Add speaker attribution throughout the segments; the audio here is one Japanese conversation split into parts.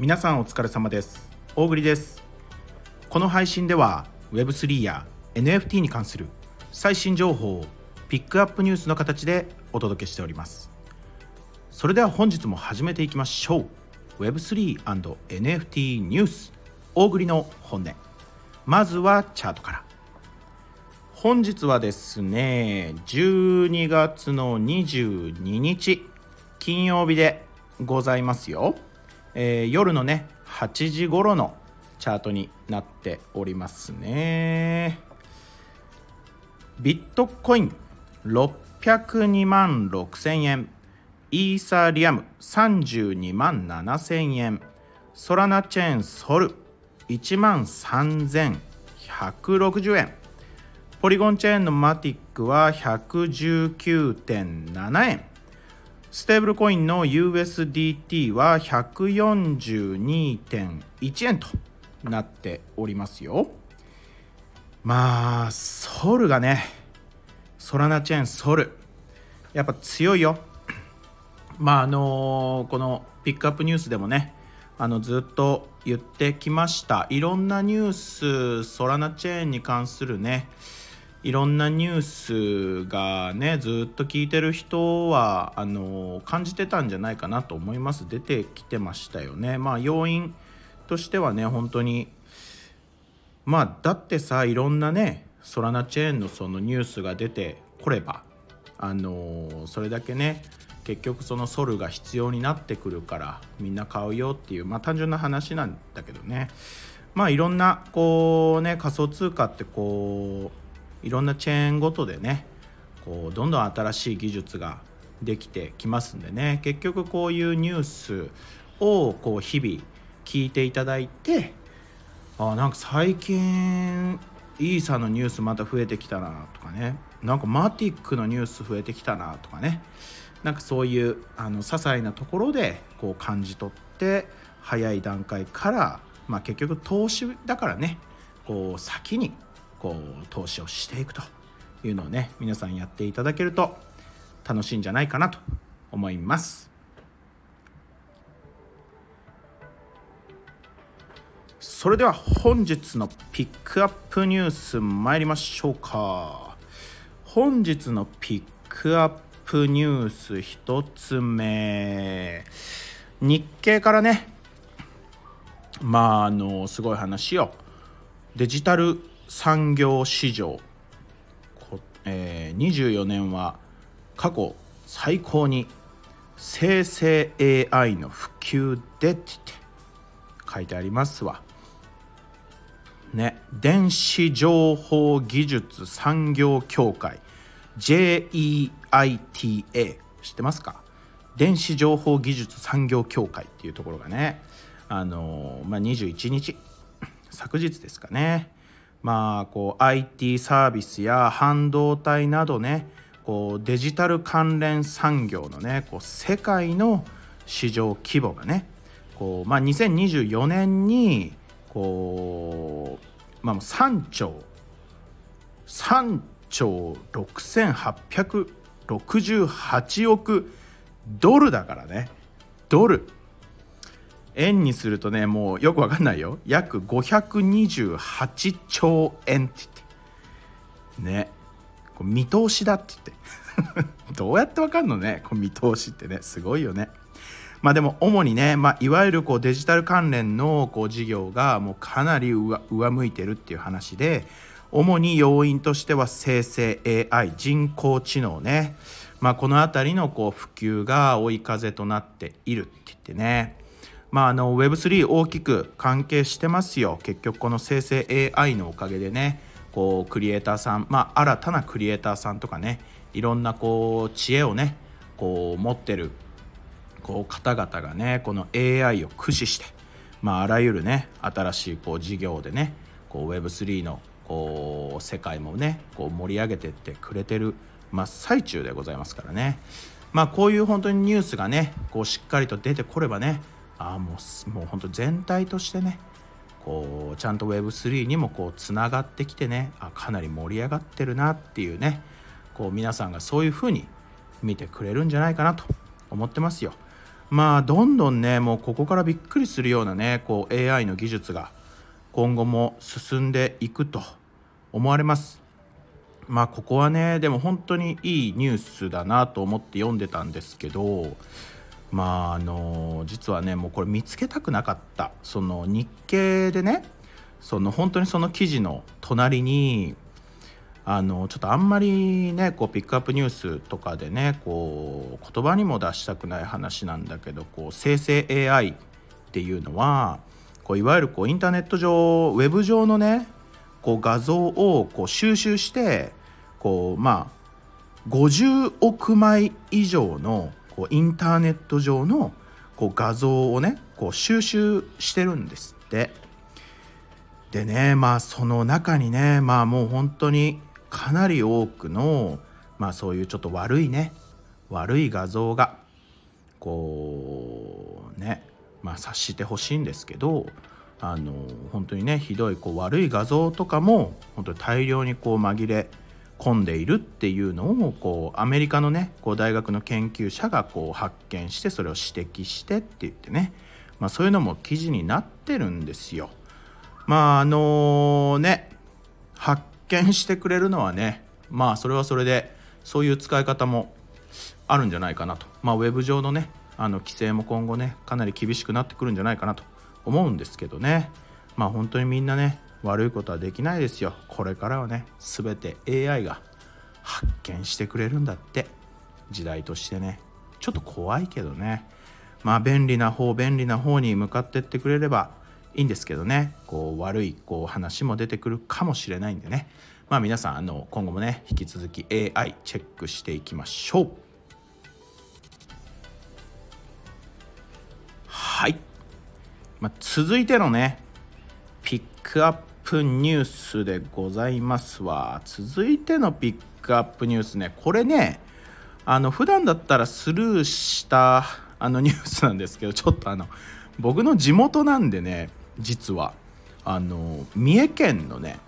Speaker 1: 皆さんお疲れ様です。大栗です。この配信では Web3 や NFT に関する最新情報をピックアップニュースの形でお届けしております。それでは本日も始めていきましょう。Web3&NFT ニュース。大栗の本音。まずはチャートから。本日はですね12月の22日金曜日でございますよ、えー、夜のね8時頃のチャートになっておりますね。ビットコイン602万6000円。イーサリアム32万7000円。ソラナチェーンソル1万3160円。ポリゴンチェーンのマティックは119.7円。ステーブルコインの USDT は142.1円となっておりますよ。まあソルがねソラナチェーンソル。やっぱ強いよ。まああのこのピックアップニュースでもねあのずっと言ってきました。いろんなニュースソラナチェーンに関するねいろんなニュースがねずっと聞いてる人はあの感じてたんじゃないかなと思います。出てきてましたよね。まあ要因としてはね本当にまあだってさいろんなねソラナチェーンのそのニュースが出てこればあのそれだけね結局そのソルが必要になってくるからみんな買うよっていうまあ単純な話なんだけどね。まあいろんなこうね仮想通貨ってこういろんなチェーンごとでねこうどんどん新しい技術ができてきますんでね。結局こういうニュースをこう日々聞いていただいてあなんか最近イーサのニュースまた増えてきたなとかね。なんかマティックのニュース増えてきたなとかね。なんかそういうあの些細なところでこう感じ取って早い段階から、まあ、結局投資だからね。こう先にこう投資をしていくというのをね皆さんやっていただけると楽しいんじゃないかなと思います。それでは本日のピックアップニュース参りましょうか本日のピックアップニュース1つ目日経からねまああのすごい話よデジタル産業市場、えー、24年は過去最高に生成 AI の普及でって書いてありますわ。ね、電子情報技術産業協会。JEITA 知ってますか？電子情報技術産業協会っていうところがねあの、まあ、21日。昨日ですかね。まあこう IT サービスや半導体などねこうデジタル関連産業のねこう世界の市場規模がねこう、まあ、2024年にこう、まあ、3兆3兆6868億ドルだからね。ドル。円にするとねもうよくわかんないよ。約528兆円って言って。ね。こ見通しだって言って。どうやってわかんのね？こ見通しってね。すごいよね。まあでも主にね、まあ、いわゆるこうデジタル関連のこう事業がもうかなり上向いてるっていう話で主に要因としては生成 AI 人工知能ね、まあ、この辺りのこう普及が追い風となっているって言ってね。まあ、あの Web3 大きく関係してますよ。結局この生成 AI のおかげでねこうクリエイターさん、まあ、新たなクリエイターさんとかねいろんなこう知恵をねこう持ってるこう方々がねこの AI を駆使して、まあ、あらゆるね新しいこう事業でねこう Web3 のこう世界もねこう盛り上げてってくれてる真っ最中でございますからね。まあこういう本当にニュースがねこうしっかりと出てこればねあもうもう本当全体としてねこうちゃんと Web3 にもこうつながってきてねあかなり盛り上がってるなっていうねこう皆さんがそういうふうに見てくれるんじゃないかなと思ってますよ。まあどんどんねもうここからびっくりするようなねこう AI の技術が今後も進んでいくと思われますまあここはねでも本当にいいニュースだなと思って読んでたんですけどまああの実はねもうこれ見つけたくなかったその日経でねその本当にその記事の隣にあのちょっとあんまりねこうピックアップニュースとかでねこう言葉にも出したくない話なんだけどこう生成 AI っていうのはこういわゆるこうインターネット上ウェブ上のねこう画像をこう収集してこうまあ50億枚以上のこうインターネット上のこう画像をねこう収集してるんですって。でねまあその中にねまあもう本当にかなり多くのまあそういうちょっと悪いね悪い画像がこうねまあ察してほしいんですけどあの本当にねひどいこう悪い画像とかも本当に大量にこう紛れ込んでいるっていうのをこうアメリカのねこう大学の研究者がこう発見してそれを指摘してって言ってね、まあ、そういうのも記事になってるんですよ。まああのね発見してくれるのはねまあそれはそれでそういう使い方もあるんじゃないかなと。まあウェブ上のねあの規制も今後ねかなり厳しくなってくるんじゃないかなと思うんですけどね。まあ本当にみんなね悪いことはできないですよ。これからはね全て AI が発見してくれるんだって。時代としてね。ちょっと怖いけどね。まあ便利な方便利な方に向かってってくれればいいんですけどね。こう悪いこう話も出てくるかもしれないんでね。まあ皆さんあの今後もね引き続き AI チェックしていきましょう。はい、まあ、続いてのねピックアッププニュースでございますわ。続いてのピックアップニュースねこれねあの普段だったらスルーしたあの ニュースなんですけどちょっとあの僕の地元なんでね実は。あの三重県のね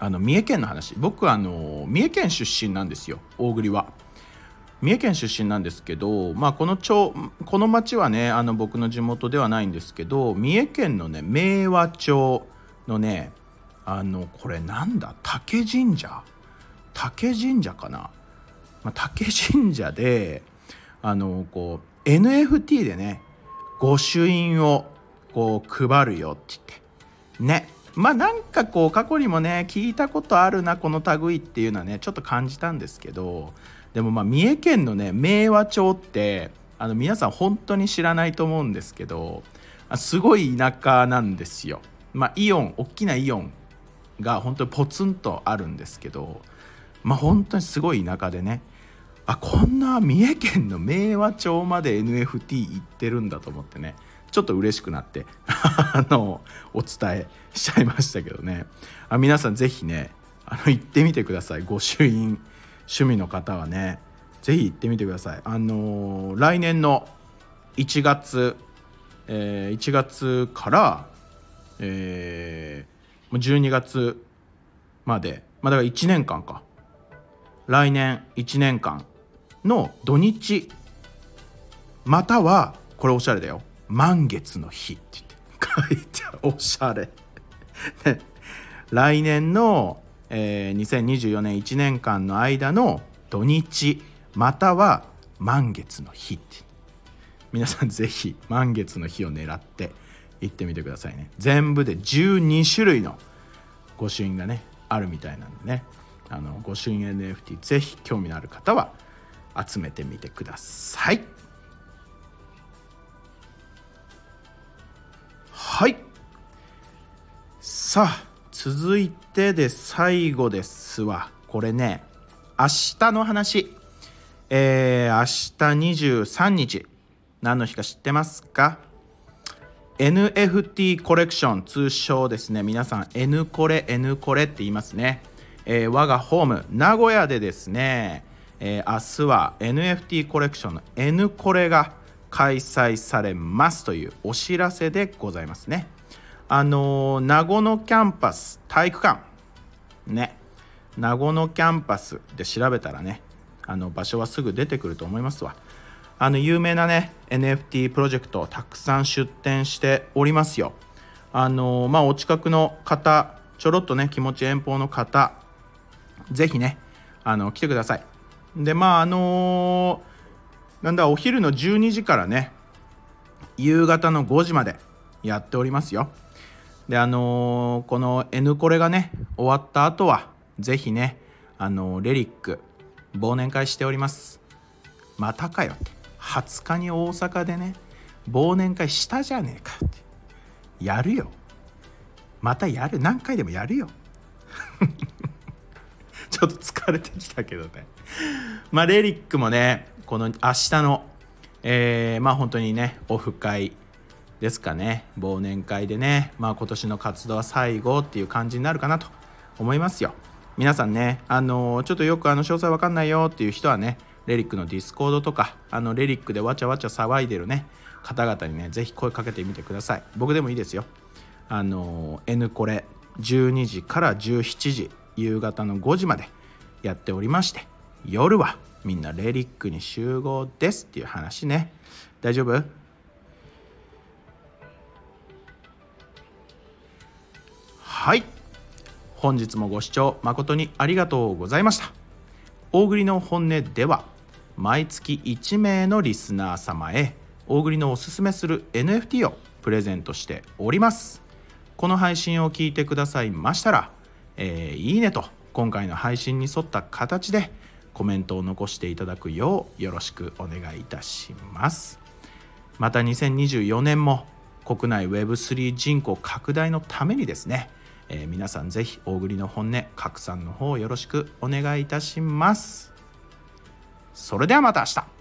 Speaker 1: あの三重県の話。僕あの三重県出身なんですよ大栗は。三重県出身なんですけど、まあ、この町この町はねあの僕の地元ではないんですけど三重県のね明和町。のねあのこれなんだ？竹神社？竹神社かな、まあ、竹神社であのこう NFT でね御朱印をこう配るよって言って。ね。まあなんかこう過去にもね聞いたことあるなこの類っていうのはねちょっと感じたんですけどでもまあ三重県のね明和町ってあの皆さん本当に知らないと思うんですけどすごい田舎なんですよ。まあ、イオン大きなイオンが本当にポツンとあるんですけどまあ本当にすごい田舎でねあこんな三重県の明和町まで NFT 行ってるんだと思ってねちょっと嬉しくなって あのお伝えしちゃいましたけどね。あ皆さん是非ねあの行ってみてください。御朱印趣味の方はね是非行ってみてください。あの来年の1月、えー、1月から、えー、12月まで。まあだから1年間か。来年1年間の土日。またはこれおしゃれだよ。満月の日って書いておしゃれ。来年の、えー、2024年1年間の間の土日。または満月の日って。皆さんぜひ満月の日を狙って行ってみてくださいね。全部で12種類の御朱印がねあるみたいなんでね。あの御朱印 NFT ぜひ興味のある方は集めてみてください。はい。さあ続いてで最後ですわ。これね明日の話。えー、明日23日。何の日か知ってますか？NFT コレクション通称ですね。皆さん N コレ N コレって言いますね、えー、我がホーム名古屋でですね、えー、明日は NFT コレクションの N コレが開催されますというお知らせでございますね。あの名護のキャンパス体育館。ね。名護のキャンパスで調べたらねあの場所はすぐ出てくると思いますわ。あの有名なね NFT プロジェクトたくさん出展しておりますよ。あのまあお近くの方ちょろっとね気持ち遠方の方ぜひねあの来てください。でまああのなんだお昼の12時からね夕方の5時までやっておりますよ。であのー、この N コレがね終わった後はぜひねあのー、レリック忘年会しております。またかよって。20日に大阪でね忘年会したじゃねえかって。やるよ。またやる。何回でもやるよ。ちょっと疲れてきたけどね。まあレリックもねこの明日のえー、まあ本当にねオフ会ですかね。忘年会でねまあ今年の活動は最後っていう感じになるかなと思いますよ。皆さんねあのちょっとよくあの詳細わかんないよっていう人はねレリックの Discord とかあのレリックでわちゃわちゃ騒いでるね方々にねぜひ声かけてみてください。僕でもいいですよ。あの N コレ12時から17時夕方の5時までやっておりまして夜はみんなレリックに集合ですっていう話ね。大丈夫？はい。本日もご視聴誠にありがとうございました。大栗の本音では毎月1名のリスナー様へ大栗のおすすめする NFT をプレゼントしております。この配信を聞いてくださいましたら、えー、いいねと今回の配信に沿った形でコメントを残していただくようよろしくお願いいたします。また2024年も国内 Web3 人口拡大のためにですねえー、皆さんぜひ大栗の本音拡散の方よろしくお願いいたします。それではまた明日。